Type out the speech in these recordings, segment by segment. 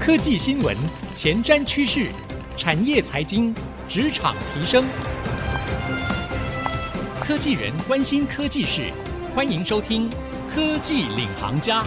科技新闻、前瞻趋势、产业财经、职场提升，科技人关心科技事，欢迎收听《科技领航家》。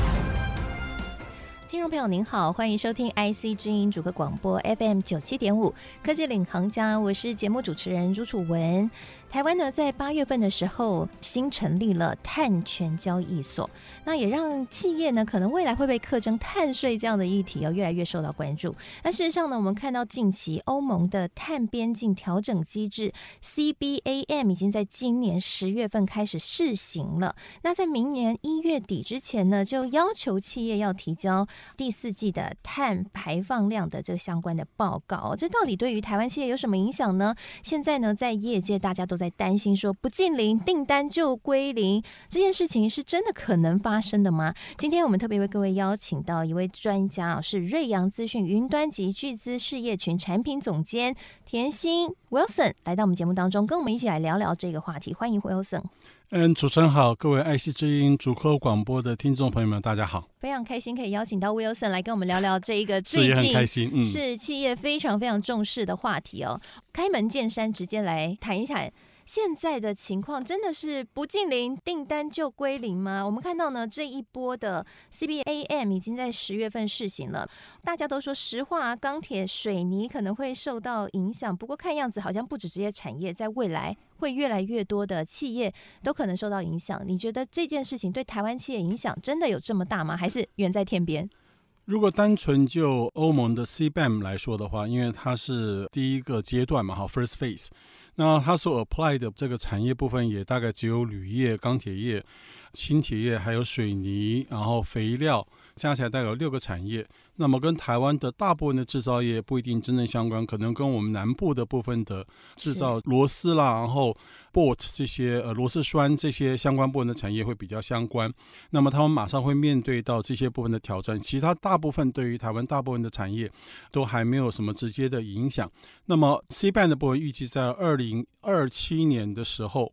听众朋友您好，欢迎收听 IC 之音主客广播 FM 九七点五《科技领航家》，我是节目主持人朱楚文。台湾呢，在八月份的时候新成立了碳权交易所，那也让企业呢可能未来会被课征碳税这样的议题要越来越受到关注。那事实上呢，我们看到近期欧盟的碳边境调整机制 CBAM 已经在今年十月份开始试行了。那在明年一月底之前呢，就要求企业要提交第四季的碳排放量的这个相关的报告。这到底对于台湾企业有什么影响呢？现在呢，在业界大家都在。在担心说不进零订单就归零这件事情是真的可能发生的吗？今天我们特别为各位邀请到一位专家啊，是瑞阳资讯云端及巨资事业群产品总监田心 Wilson 来到我们节目当中，跟我们一起来聊聊这个话题。欢迎 Wilson。嗯，主持人好，各位爱惜之音主客广播的听众朋友们，大家好。非常开心可以邀请到 Wilson 来跟我们聊聊这一个最近是企业非常非常重视的话题哦。开门见山，直接来谈一谈。现在的情况真的是不进零订单就归零吗？我们看到呢，这一波的 CBAM 已经在十月份试行了。大家都说石化、钢铁、水泥可能会受到影响，不过看样子好像不止这些产业，在未来会越来越多的企业都可能受到影响。你觉得这件事情对台湾企业影响真的有这么大吗？还是远在天边？如果单纯就欧盟的 CBAM 来说的话，因为它是第一个阶段嘛，哈，First Phase。那它所 apply 的这个产业部分也大概只有铝业、钢铁业、轻铁业，还有水泥，然后肥料，加起来大概有六个产业。那么跟台湾的大部分的制造业不一定真正相关，可能跟我们南部的部分的制造螺丝啦，然后 bolt 这些呃螺丝栓这些相关部分的产业会比较相关。那么他们马上会面对到这些部分的挑战，其他大部分对于台湾大部分的产业都还没有什么直接的影响。那么 CBAM 的部分预计在二零二七年的时候。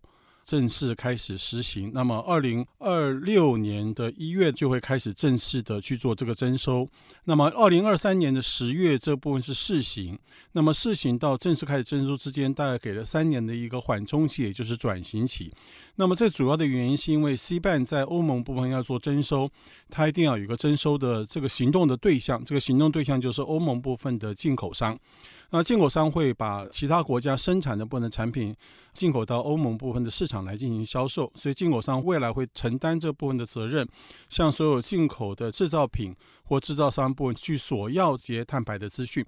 正式开始实行，那么二零二六年的一月就会开始正式的去做这个征收，那么二零二三年的十月这部分是试行，那么试行到正式开始征收之间，大概给了三年的一个缓冲期，也就是转型期。那么这主要的原因是因为 C 办在欧盟部分要做征收，它一定要有一个征收的这个行动的对象，这个行动对象就是欧盟部分的进口商。那进口商会把其他国家生产的部分产品进口到欧盟部分的市场来进行销售，所以进口商未来会承担这部分的责任，向所有进口的制造品或制造商部分去索要这些碳排的资讯。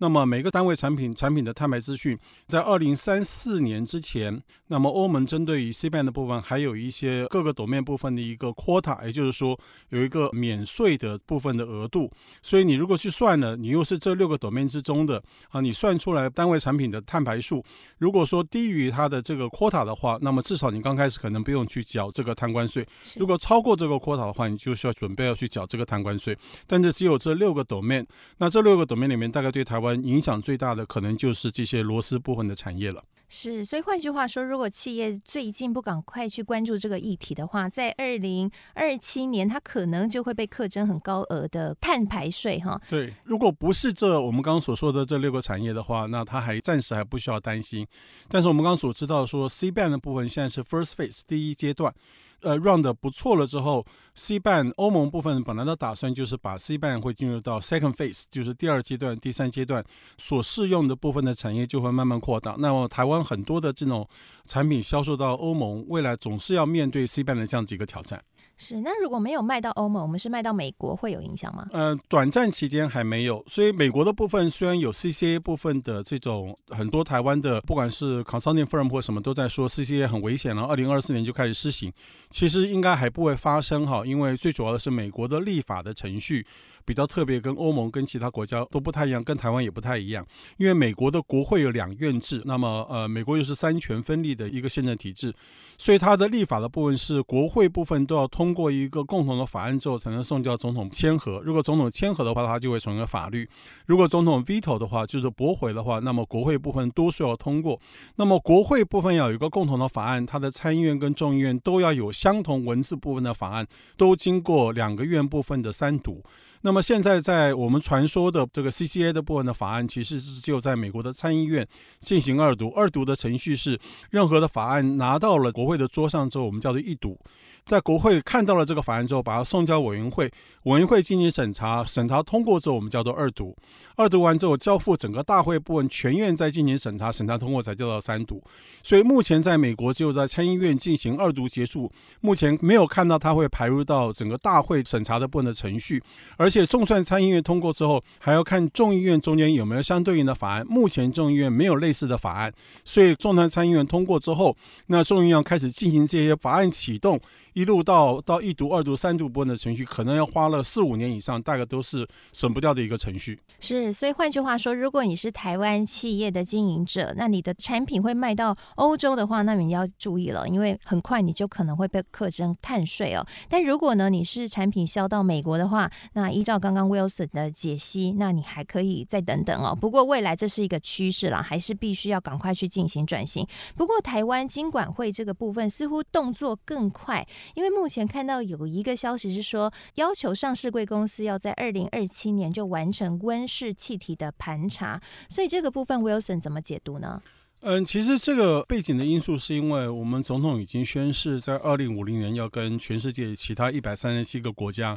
那么每个单位产品产品的碳排资讯，在二零三四年之前，那么欧盟针对于 CBAM 的部分，还有一些各个 domain 部分的一个 quota，也就是说有一个免税的部分的额度。所以你如果去算了，你又是这六个 domain 之中的啊，你算出来单位产品的碳排数，如果说低于它的这个 quota 的话，那么至少你刚开始可能不用去缴这个碳关税。如果超过这个 quota 的话，你就需要准备要去缴这个碳关税。但是只有这六个 domain，那这六个 domain 里面大概对台湾。影响最大的可能就是这些螺丝部分的产业了。是，所以换句话说，如果企业最近不赶快去关注这个议题的话，在二零二七年，它可能就会被课征很高额的碳排税哈。对，如果不是这我们刚刚所说的这六个产业的话，那它还暂时还不需要担心。但是我们刚刚所知道说，C band 的部分现在是 First Phase 第一阶段。呃，run 的不错了之后，CBAM 欧盟部分本来的打算就是把 CBAM 会进入到 second phase，就是第二阶段、第三阶段所适用的部分的产业就会慢慢扩大。那么台湾很多的这种产品销售到欧盟，未来总是要面对 CBAM 的这样几个挑战。是，那如果没有卖到欧盟，我们是卖到美国，会有影响吗？嗯，短暂期间还没有，所以美国的部分虽然有 CCA 部分的这种很多台湾的，不管是 consulting firm 或什么都在说 CCA 很危险了，二零二四年就开始施行，其实应该还不会发生哈，因为最主要的是美国的立法的程序。比较特别，跟欧盟跟其他国家都不太一样，跟台湾也不太一样。因为美国的国会有两院制，那么呃，美国又是三权分立的一个宪政体制，所以它的立法的部分是国会部分都要通过一个共同的法案之后，才能送交总统签核。如果总统签核的话，它就会成为法律；如果总统 veto 的话，就是驳回的话，那么国会部分多数要通过。那么国会部分要有一个共同的法案，它的参议院跟众议院都要有相同文字部分的法案，都经过两个院部分的三读。那么现在在我们传说的这个 CCA 的部分的法案，其实是只有在美国的参议院进行二读。二读的程序是，任何的法案拿到了国会的桌上之后，我们叫做一读。在国会看到了这个法案之后，把它送交委员会，委员会进行审查，审查通过之后，我们叫做二读。二读完之后，交付整个大会部分全院再进行审查，审查通过才叫做三读。所以目前在美国，只有在参议院进行二读结束，目前没有看到它会排入到整个大会审查的部分的程序。而且，就算参议院通过之后，还要看众议院中间有没有相对应的法案。目前众议院没有类似的法案，所以，众参参议院通过之后，那众议院要开始进行这些法案启动。一路到到一读、二读、三读部分的程序，可能要花了四五年以上，大概都是省不掉的一个程序。是，所以换句话说，如果你是台湾企业的经营者，那你的产品会卖到欧洲的话，那你要注意了，因为很快你就可能会被课征碳税哦。但如果呢，你是产品销到美国的话，那依照刚刚 Wilson 的解析，那你还可以再等等哦。不过未来这是一个趋势了，还是必须要赶快去进行转型。不过台湾经管会这个部分似乎动作更快。因为目前看到有一个消息是说，要求上市贵公司要在二零二七年就完成温室气体的盘查，所以这个部分 Wilson 怎么解读呢？嗯，其实这个背景的因素是因为我们总统已经宣誓，在二零五零年要跟全世界其他一百三十七个国家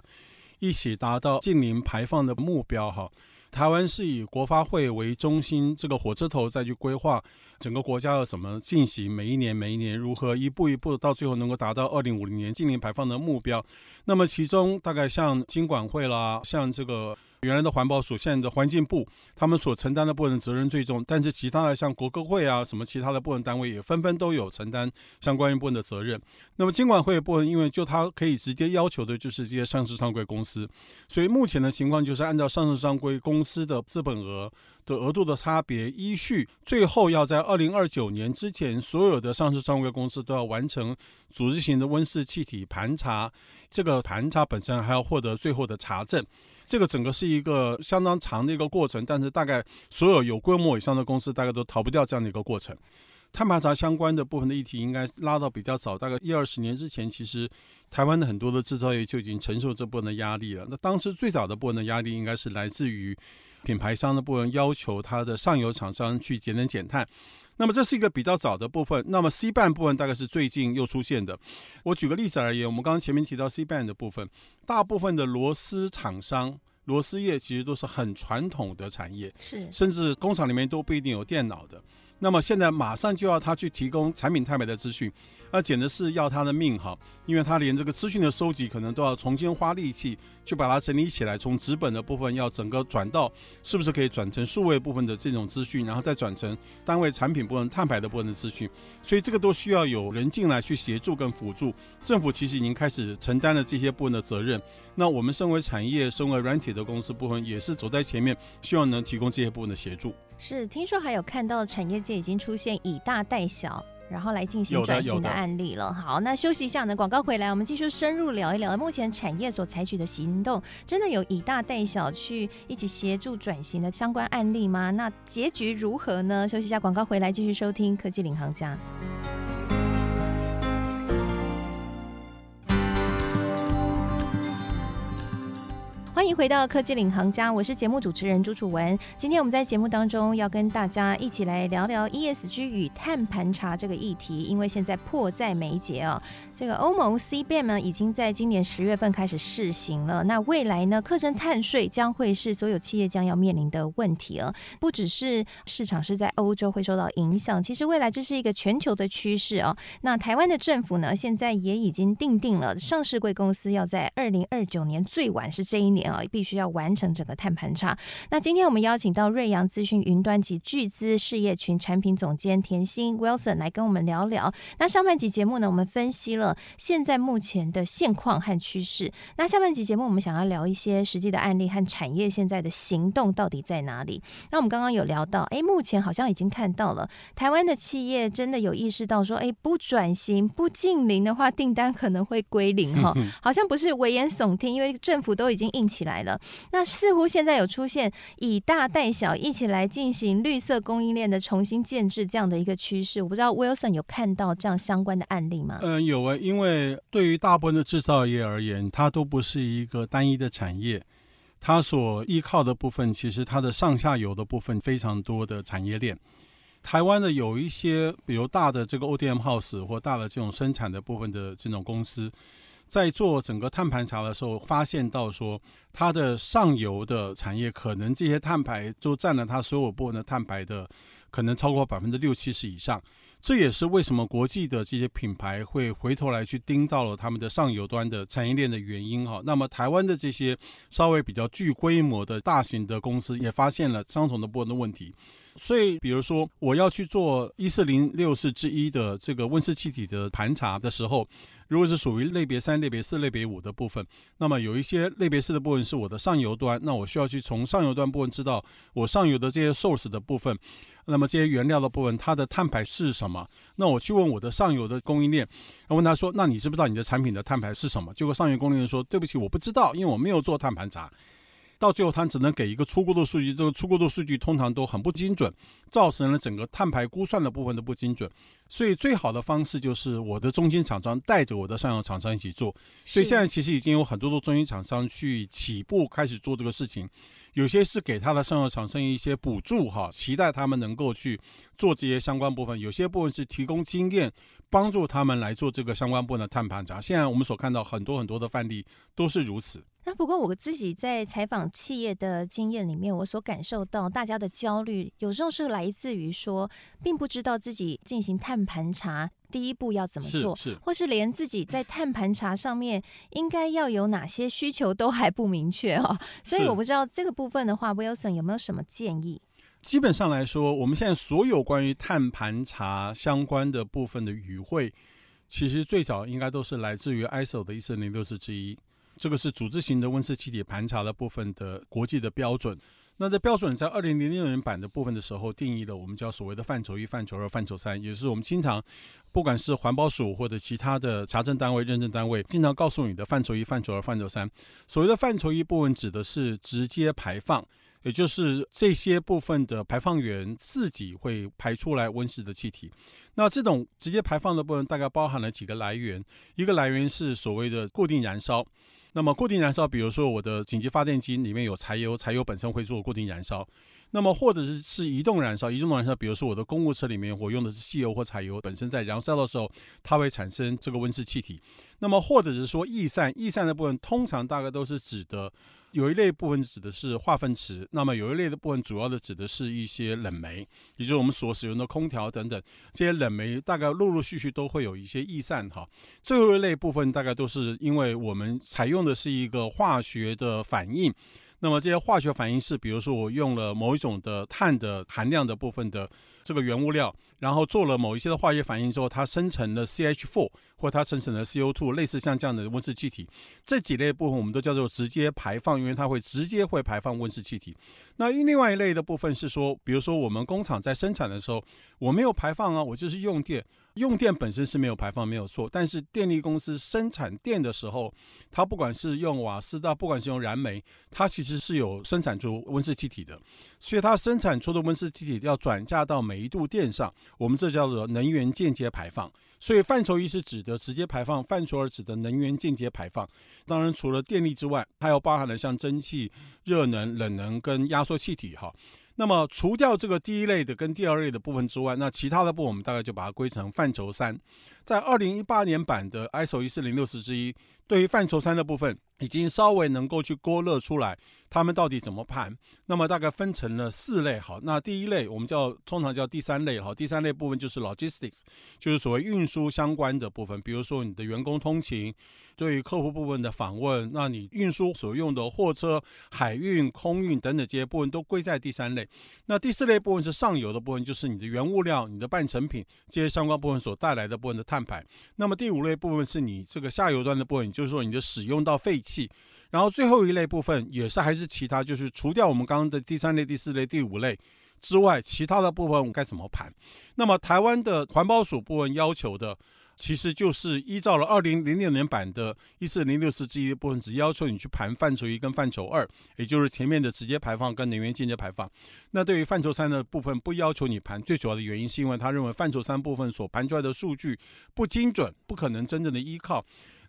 一起达到净零排放的目标，哈。台湾是以国发会为中心，这个火车头再去规划整个国家要怎么进行，每一年每一年如何一步一步到最后能够达到二零五零年净零排放的目标。那么其中大概像金管会啦，像这个。原来的环保署，现在的环境部，他们所承担的部分责任最重，但是其他的像国科会啊，什么其他的部分单位也纷纷都有承担相关一部分的责任。那么金管会的部分，因为就他可以直接要求的就是这些上市上柜公司，所以目前的情况就是按照上市上柜公司的资本额的额度的差别，依序最后要在二零二九年之前，所有的上市上柜公司都要完成组织型的温室气体盘查，这个盘查本身还要获得最后的查证。这个整个是一个相当长的一个过程，但是大概所有有规模以上的公司，大概都逃不掉这样的一个过程。碳排查相关的部分的议题，应该拉到比较早，大概一二十年之前，其实台湾的很多的制造业就已经承受这部分的压力了。那当时最早的部分的压力，应该是来自于品牌商的部分要求它的上游厂商去节能减碳。那么这是一个比较早的部分。那么 CBAM 部分大概是最近又出现的。我举个例子而言，我们刚刚前面提到 CBAM 的部分，大部分的螺丝厂商、螺丝业其实都是很传统的产业，是，甚至工厂里面都不一定有电脑的。那么现在马上就要他去提供产品碳白的资讯，那简直是要他的命哈，因为他连这个资讯的收集可能都要重新花力气去把它整理起来，从纸本的部分要整个转到是不是可以转成数位部分的这种资讯，然后再转成单位产品部分碳排的部分的资讯，所以这个都需要有人进来去协助跟辅助。政府其实已经开始承担了这些部分的责任，那我们身为产业、身为软体的公司部分也是走在前面，希望能提供这些部分的协助。是，听说还有看到产业界已经出现以大带小，然后来进行转型的案例了。好，那休息一下呢，广告回来，我们继续深入聊一聊目前产业所采取的行动，真的有以大带小去一起协助转型的相关案例吗？那结局如何呢？休息一下，广告回来继续收听科技领航家。欢迎回到科技领航家，我是节目主持人朱楚文。今天我们在节目当中要跟大家一起来聊聊 ESG 与碳盘查这个议题，因为现在迫在眉睫哦。这个欧盟 CBAM 呢，已经在今年十月份开始试行了。那未来呢，课征碳税将会是所有企业将要面临的问题啊。不只是市场是在欧洲会受到影响，其实未来这是一个全球的趋势啊。那台湾的政府呢，现在也已经定定了上市贵公司要在二零二九年最晚是这一年。啊，必须要完成整个碳盘查。那今天我们邀请到瑞阳资讯云端及巨资事业群产品总监田心 Wilson 来跟我们聊聊。那上半集节目呢，我们分析了现在目前的现况和趋势。那下半集节目，我们想要聊一些实际的案例和产业现在的行动到底在哪里？那我们刚刚有聊到，哎，目前好像已经看到了台湾的企业真的有意识到说，哎，不转型、不近零的话，订单可能会归零哈。好像不是危言耸听，因为政府都已经硬起来了。那似乎现在有出现以大带小，一起来进行绿色供应链的重新建制这样的一个趋势。我不知道 Wilson 有看到这样相关的案例吗？嗯，有啊，因为对于大部分的制造业而言，它都不是一个单一的产业，它所依靠的部分，其实它的上下游的部分非常多的产业链。台湾的有一些，比如大的这个 ODM House 或大的这种生产的部分的这种公司。在做整个碳盘查的时候，发现到说，它的上游的产业可能这些碳排就占了它所有部分的碳排的，可能超过百分之六七十以上。这也是为什么国际的这些品牌会回头来去盯到了他们的上游端的产业链的原因哈。那么台湾的这些稍微比较具规模的大型的公司也发现了相同的部分的问题。所以，比如说我要去做一四零六四之一的这个温室气体的盘查的时候。如果是属于类别三、类别四、类别五的部分，那么有一些类别四的部分是我的上游端，那我需要去从上游端部分知道我上游的这些 source 的部分，那么这些原料的部分它的碳排是什么？那我去问我的上游的供应链，问他说：“那你知不知道你的产品的碳排是什么？”结果上游供应链说：“对不起，我不知道，因为我没有做碳盘查。”到最后，他只能给一个初步的数据，这个初步的数据通常都很不精准，造成了整个碳排估算的部分的不精准。所以，最好的方式就是我的中心厂商带着我的上游厂商一起做。所以现在其实已经有很多的中心厂商去起步开始做这个事情，有些是给他的上游厂商一些补助哈，期待他们能够去做这些相关部分；有些部分是提供经验，帮助他们来做这个相关部分的碳盘查。现在我们所看到很多很多的范例都是如此。那不过我自己在采访企业的经验里面，我所感受到大家的焦虑，有时候是来自于说，并不知道自己进行碳盘查第一步要怎么做，是，是或是连自己在碳盘查上面应该要有哪些需求都还不明确哈。所以我不知道这个部分的话，Wilson 有没有什么建议？基本上来说，我们现在所有关于碳盘查相关的部分的语汇，其实最早应该都是来自于 ISO 的一四零六四之一。这个是组织型的温室气体盘查的部分的国际的标准。那在标准在二零零六年版的部分的时候，定义了我们叫所谓的范畴一、范畴二、范畴三，也是我们经常不管是环保署或者其他的查证单位、认证单位，经常告诉你的范畴一、范畴二、范畴三。所谓的范畴一部分指的是直接排放，也就是这些部分的排放源自己会排出来温室的气体。那这种直接排放的部分大概包含了几个来源，一个来源是所谓的固定燃烧。那么固定燃烧，比如说我的紧急发电机里面有柴油，柴油本身会做固定燃烧。那么或者是是移动燃烧，移动燃烧，比如说我的公务车里面我用的是汽油或柴油，本身在燃烧的时候它会产生这个温室气体。那么或者是说逸散，逸散的部分通常大概都是指的。有一类部分指的是化粪池，那么有一类的部分主要的指的是一些冷媒，也就是我们所使用的空调等等，这些冷媒大概陆陆续续都会有一些逸散哈。最后一类部分大概都是因为我们采用的是一个化学的反应。那么这些化学反应是，比如说我用了某一种的碳的含量的部分的这个原物料，然后做了某一些的化学反应之后，它生成了 CH4 或它生成了 CO2，类似像这样的温室气体。这几类部分我们都叫做直接排放，因为它会直接会排放温室气体。那另外一类的部分是说，比如说我们工厂在生产的时候，我没有排放啊，我就是用电。用电本身是没有排放，没有错。但是电力公司生产电的时候，它不管是用瓦斯的，不管是用燃煤，它其实是有生产出温室气体的。所以它生产出的温室气体要转嫁到每一度电上，我们这叫做能源间接排放。所以范畴一是指的直接排放，范畴二指的能源间接排放。当然，除了电力之外，它又包含了像蒸汽、热能、冷能跟压缩气体哈。那么除掉这个第一类的跟第二类的部分之外，那其他的部分我们大概就把它归成范畴三。在二零一八年版的 ISO 一四零六四之一，对于范畴三的部分，已经稍微能够去勾勒出来，他们到底怎么盘。那么大概分成了四类，好，那第一类我们叫通常叫第三类，好，第三类部分就是 logistics，就是所谓运输相关的部分，比如说你的员工通勤，对于客户部分的访问，那你运输所用的货车、海运、空运等等这些部分都归在第三类。那第四类部分是上游的部分，就是你的原物料、你的半成品这些相关部分所带来的部分的碳排。那么第五类部分是你这个下游端的部分，就是说你的使用到废气。然后最后一类部分也是还是其他，就是除掉我们刚刚的第三类、第四类、第五类之外，其他的部分我该怎么盘？那么台湾的环保署部分要求的，其实就是依照了二零零六年版的一四零六四之一部分，只要求你去盘范畴一跟范畴二，也就是前面的直接排放跟能源间接排放。那对于范畴三的部分不要求你盘，最主要的原因是因为他认为范畴三部分所盘出来的数据不精准，不可能真正的依靠。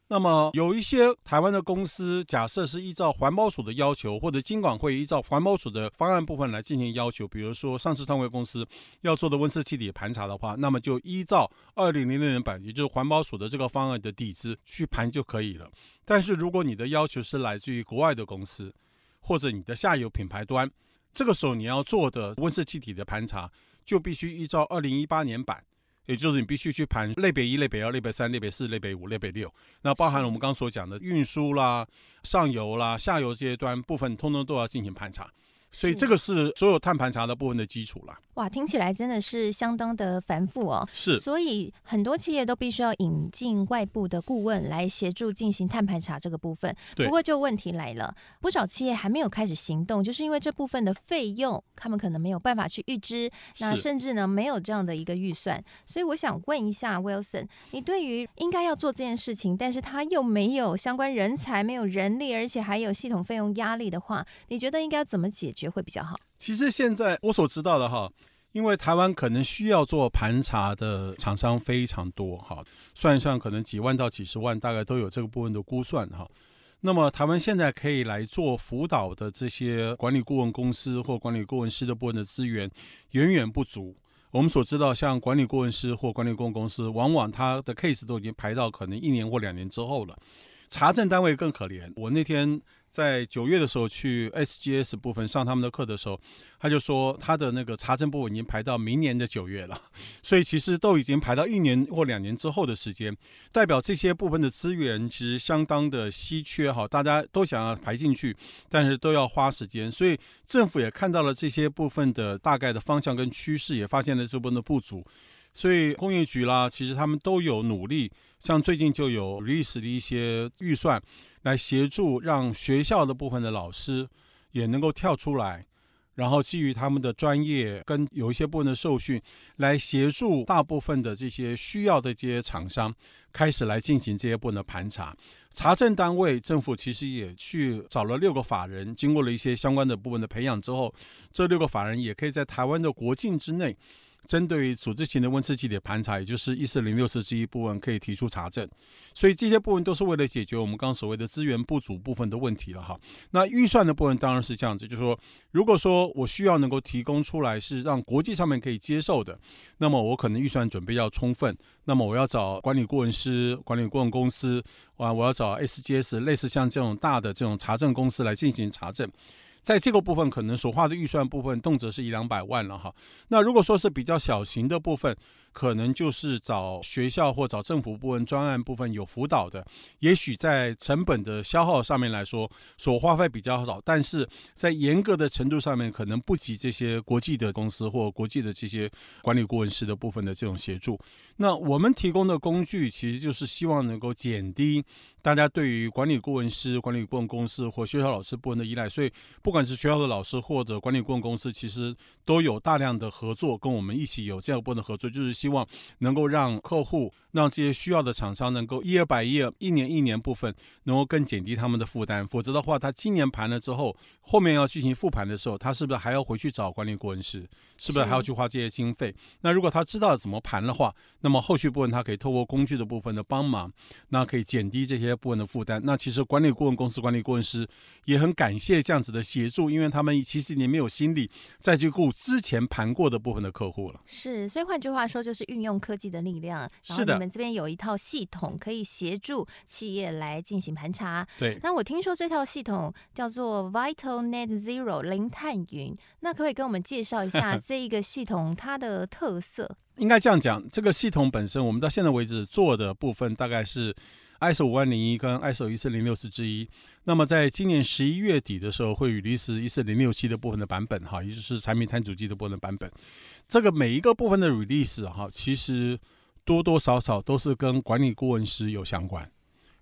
那么有一些台湾的公司，假设是依照环保署的要求，或者金管会依照环保署的方案部分来进行要求，比如说上市单位公司要做的温室气体盘查的话，那么就依照二零零六年版，也就是环保署的这个方案的底子去盘就可以了。但是如果你的要求是来自于国外的公司，或者你的下游品牌端，这个时候你要做的温室气体的盘查，就必须依照二零一八年版。也就是你必须去盘类别一、类别二、类别三、类别四、类别五、类别六，那包含了我们刚刚所讲的运输啦、上游啦、下游这些端部分，通通都要进行盘查。所以这个是所有碳盘查的部分的基础了。哇，听起来真的是相当的繁复哦。是，所以很多企业都必须要引进外部的顾问来协助进行碳盘查这个部分。对。不过就问题来了，不少企业还没有开始行动，就是因为这部分的费用，他们可能没有办法去预支，那甚至呢没有这样的一个预算。所以我想问一下 Wilson，你对于应该要做这件事情，但是他又没有相关人才、没有人力，而且还有系统费用压力的话，你觉得应该怎么解决？学会比较好。其实现在我所知道的哈，因为台湾可能需要做盘查的厂商非常多哈，算一算可能几万到几十万，大概都有这个部分的估算哈。那么台湾现在可以来做辅导的这些管理顾问公司或管理顾问师的部分的资源远远不足。我们所知道，像管理顾问师或管理顾问公司，往往他的 case 都已经排到可能一年或两年之后了。查证单位更可怜，我那天。在九月的时候去 SGS 部分上他们的课的时候，他就说他的那个查证部分已经排到明年的九月了，所以其实都已经排到一年或两年之后的时间，代表这些部分的资源其实相当的稀缺哈，大家都想要排进去，但是都要花时间，所以政府也看到了这些部分的大概的方向跟趋势，也发现了这部分的不足。所以工业局啦，其实他们都有努力，像最近就有 release 的一些预算，来协助让学校的部分的老师也能够跳出来，然后基于他们的专业跟有一些部分的受训，来协助大部分的这些需要的这些厂商开始来进行这些部分的盘查。查证单位政府其实也去找了六个法人，经过了一些相关的部分的培养之后，这六个法人也可以在台湾的国境之内。针对于组织型的温室气体的盘查，也就是一四零六四之一部分，可以提出查证。所以这些部分都是为了解决我们刚所谓的资源不足部分的问题了哈。那预算的部分当然是这样子，就是说，如果说我需要能够提供出来是让国际上面可以接受的，那么我可能预算准备要充分。那么我要找管理顾问师、管理顾问公司，啊，我要找 SGS 类似像这种大的这种查证公司来进行查证。在这个部分，可能所花的预算部分，动辄是一两百万了哈。那如果说是比较小型的部分，可能就是找学校或找政府部门专案部分有辅导的，也许在成本的消耗上面来说，所花费比较少，但是在严格的程度上面，可能不及这些国际的公司或国际的这些管理顾问师的部分的这种协助。那我们提供的工具，其实就是希望能够减低大家对于管理顾问师、管理顾问公司或学校老师部分的依赖。所以，不管是学校的老师或者管理顾问公司，其实都有大量的合作，跟我们一起有这样部分的合作，就是。希望能够让客户，让这些需要的厂商能够 year by year，一年一年部分能够更减低他们的负担。否则的话，他今年盘了之后，后面要进行复盘的时候，他是不是还要回去找管理顾问师？是不是还要去花这些经费？那如果他知道怎么盘的话，那么后续部分他可以透过工具的部分的帮忙，那可以减低这些部分的负担。那其实管理顾问公司、管理顾问师也很感谢这样子的协助，因为他们其实也没有心力再去顾之前盘过的部分的客户了。是，所以换句话说，就是运用科技的力量。然后。你们这边有一套系统可以协助企业来进行盘查。对。那我听说这套系统叫做 Vital Net Zero 零碳云，那可不可以跟我们介绍一下 这一个系统它的特色？应该这样讲，这个系统本身，我们到现在为止做的部分大概是 ISO 五万零一跟 ISO 一四零六四之一。那么在今年十一月底的时候，会 release 一四零六七的部分的版本，哈，也就是产品摊主机的部分的版本。这个每一个部分的 release，哈，其实多多少少都是跟管理顾问师有相关，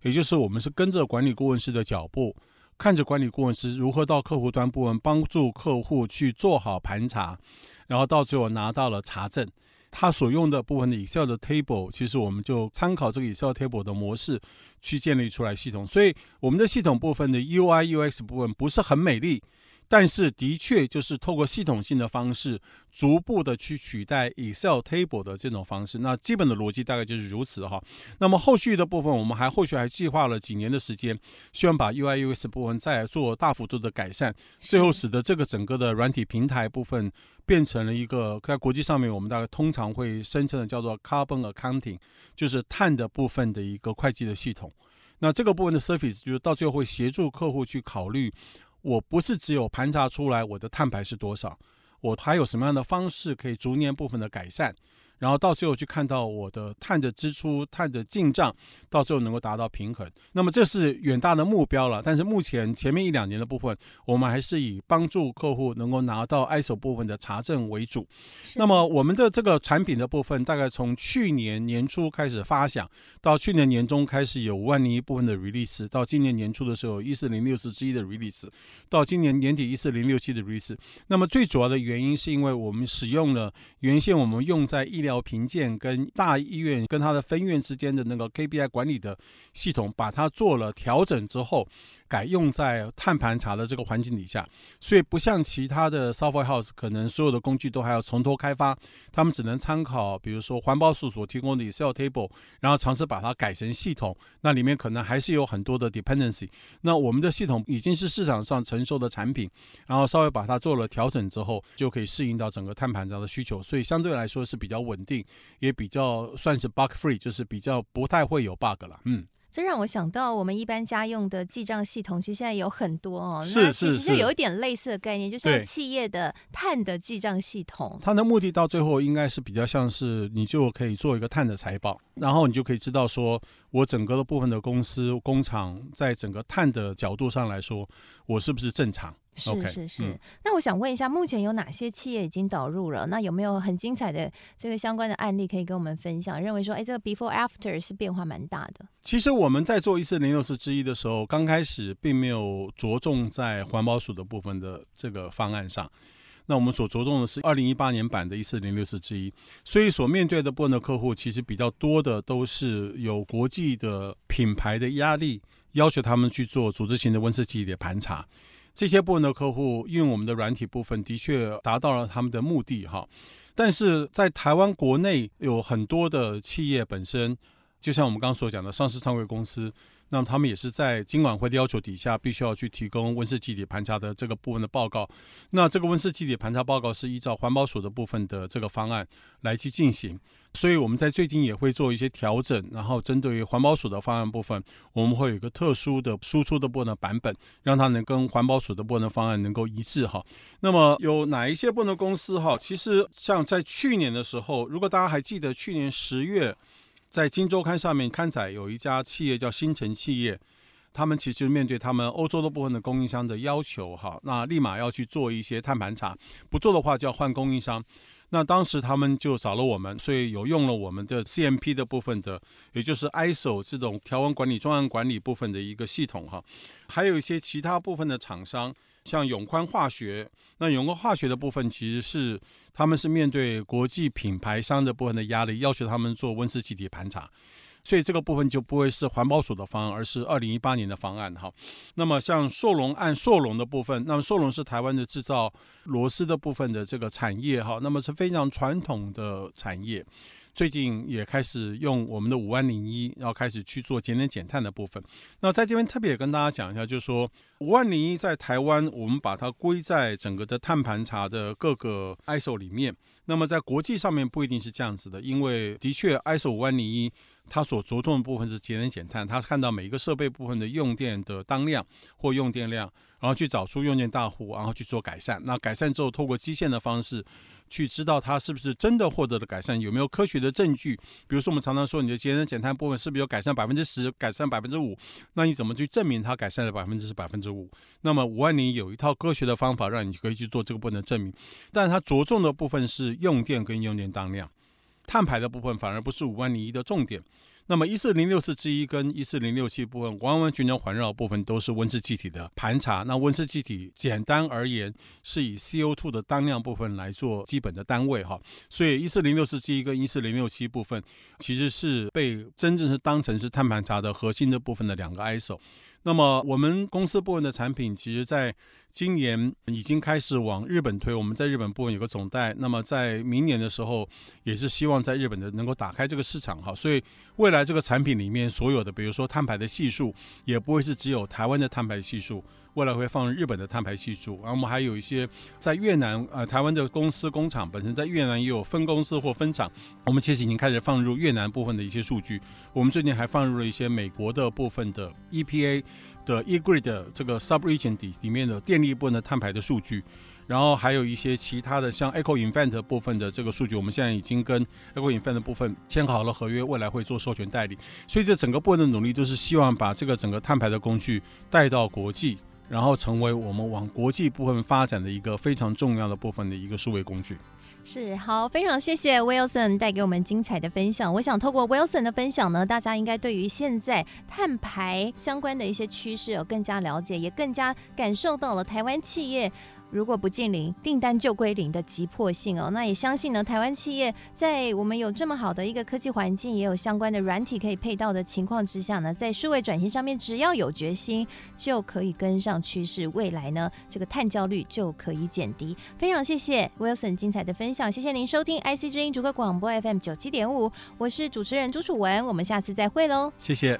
也就是我们是跟着管理顾问师的脚步，看着管理顾问师如何到客户端部门帮助客户去做好盘查，然后到最后拿到了查证。它所用的部分的 Excel 的 table，其实我们就参考这个 Excel table 的模式去建立出来系统，所以我们的系统部分的 UI UX 部分不是很美丽。但是的确就是透过系统性的方式，逐步的去取代 Excel table 的这种方式。那基本的逻辑大概就是如此哈。那么后续的部分，我们还后续还计划了几年的时间，希望把 UI/US 部分再做大幅度的改善，最后使得这个整个的软体平台部分变成了一个在国际上面我们大概通常会声称的叫做 Carbon Accounting，就是碳的部分的一个会计的系统。那这个部分的 Service 就是到最后会协助客户去考虑。我不是只有盘查出来我的碳排是多少，我还有什么样的方式可以逐年部分的改善。然后到最后去看到我的碳的支出、碳的进账，到最后能够达到平衡。那么这是远大的目标了。但是目前前面一两年的部分，我们还是以帮助客户能够拿到 ISO 部分的查证为主。那么我们的这个产品的部分，大概从去年年初开始发想，到去年年中开始有五万零一部分的 release，到今年年初的时候一四零六四之一的 release，到今年年底一四零六七的 release。那么最主要的原因是因为我们使用了原先我们用在医疗。要评鉴跟大医院跟他的分院之间的那个 KPI 管理的系统，把它做了调整之后。改用在碳盘查的这个环境底下，所以不像其他的 software house，可能所有的工具都还要从头开发，他们只能参考，比如说环保署所提供的 Excel table，然后尝试把它改成系统，那里面可能还是有很多的 dependency。那我们的系统已经是市场上成熟的产品，然后稍微把它做了调整之后，就可以适应到整个碳盘查的需求，所以相对来说是比较稳定，也比较算是 bug free，就是比较不太会有 bug 了，嗯。这让我想到，我们一般家用的记账系统，其实现在有很多哦。是是是，其实就有一点类似的概念，就像企业的碳的记账系统。它的目的到最后应该是比较像是，你就可以做一个碳的财报，然后你就可以知道说，我整个的部分的公司工厂，在整个碳的角度上来说，我是不是正常？是是是，嗯，那我想问一下，目前有哪些企业已经导入了？那有没有很精彩的这个相关的案例可以跟我们分享？认为说，哎，这个 before after 是变化蛮大的。其实我们在做一四零六四之一的时候，刚开始并没有着重在环保署的部分的这个方案上。那我们所着重的是二零一八年版的一四零六四之一，所以所面对的部分的客户，其实比较多的都是有国际的品牌的压力，要求他们去做组织型的温室气体的盘查。这些部分的客户用我们的软体部分，的确达到了他们的目的哈。但是在台湾国内有很多的企业本身，就像我们刚刚所讲的上市上柜公司。那他们也是在金管会的要求底下，必须要去提供温室气体盘查的这个部分的报告。那这个温室气体盘查报告是依照环保署的部分的这个方案来去进行。所以我们在最近也会做一些调整，然后针对于环保署的方案部分，我们会有一个特殊的输出的部分的版本，让它能跟环保署的部分的方案能够一致哈。那么有哪一些部分的公司哈？其实像在去年的时候，如果大家还记得去年十月。在《金周刊》上面刊载有一家企业叫新城企业，他们其实面对他们欧洲的部分的供应商的要求，哈，那立马要去做一些碳盘查，不做的话就要换供应商。那当时他们就找了我们，所以有用了我们的 CMP 的部分的，也就是 ISO 这种条文管理、专案管理部分的一个系统，哈，还有一些其他部分的厂商。像永宽化学，那永宽化学的部分其实是他们是面对国际品牌商的部分的压力，要求他们做温室气体盘查，所以这个部分就不会是环保署的方案，而是二零一八年的方案哈。那么像硕龙按硕龙的部分，那么硕龙是台湾的制造螺丝的部分的这个产业哈，那么是非常传统的产业。最近也开始用我们的五万零一，然后开始去做节能减碳的部分。那在这边特别也跟大家讲一下，就是说五万零一在台湾，我们把它归在整个的碳盘查的各个 ISO 里面。那么在国际上面不一定是这样子的，因为的确 ISO 五万零一。它所着重的部分是节能减碳，它是看到每一个设备部分的用电的当量或用电量，然后去找出用电大户，然后去做改善。那改善之后，透过基线的方式去知道它是不是真的获得了改善，有没有科学的证据？比如说，我们常常说你的节能减碳部分是不是有改善百分之十、改善百分之五？那你怎么去证明它改善了百分之十、百分之五？那么五万零有一套科学的方法让你可以去做这个部分的证明，但是它着重的部分是用电跟用电当量。碳排的部分反而不是五万零一的重点，那么一四零六四之一跟一四零六七部分完完全全环绕部分都是温室气体的盘查。那温室气体简单而言是以 CO2 的当量部分来做基本的单位哈，所以一四零六四之一跟一四零六七部分其实是被真正是当成是碳盘查的核心的部分的两个 ISO。那么我们公司部分的产品，其实在今年已经开始往日本推。我们在日本部分有个总代，那么在明年的时候，也是希望在日本的能够打开这个市场哈。所以未来这个产品里面所有的，比如说碳排的系数，也不会是只有台湾的碳排系数。未来会放日本的碳排系数，然后我们还有一些在越南，呃，台湾的公司工厂本身在越南也有分公司或分厂，我们其实已经开始放入越南部分的一些数据。我们最近还放入了一些美国的部分的 EPA 的 eGrid 这个 subregion 底里面的电力部分的碳排的数据，然后还有一些其他的像 Eco-Invent 部分的这个数据，我们现在已经跟 Eco-Invent 部分签好了合约，未来会做授权代理。所以这整个部分的努力都是希望把这个整个碳排的工具带到国际。然后成为我们往国际部分发展的一个非常重要的部分的一个数位工具。是，好，非常谢谢 Wilson 带给我们精彩的分享。我想透过 Wilson 的分享呢，大家应该对于现在碳排相关的一些趋势有更加了解，也更加感受到了台湾企业。如果不净零，订单就归零的急迫性哦，那也相信呢，台湾企业在我们有这么好的一个科技环境，也有相关的软体可以配套的情况之下呢，在数位转型上面，只要有决心，就可以跟上趋势，未来呢，这个碳焦虑就可以减低。非常谢谢 Wilson 精彩的分享，谢谢您收听 IC 之音逐客广播 FM 九七点五，我是主持人朱楚文，我们下次再会喽，谢谢。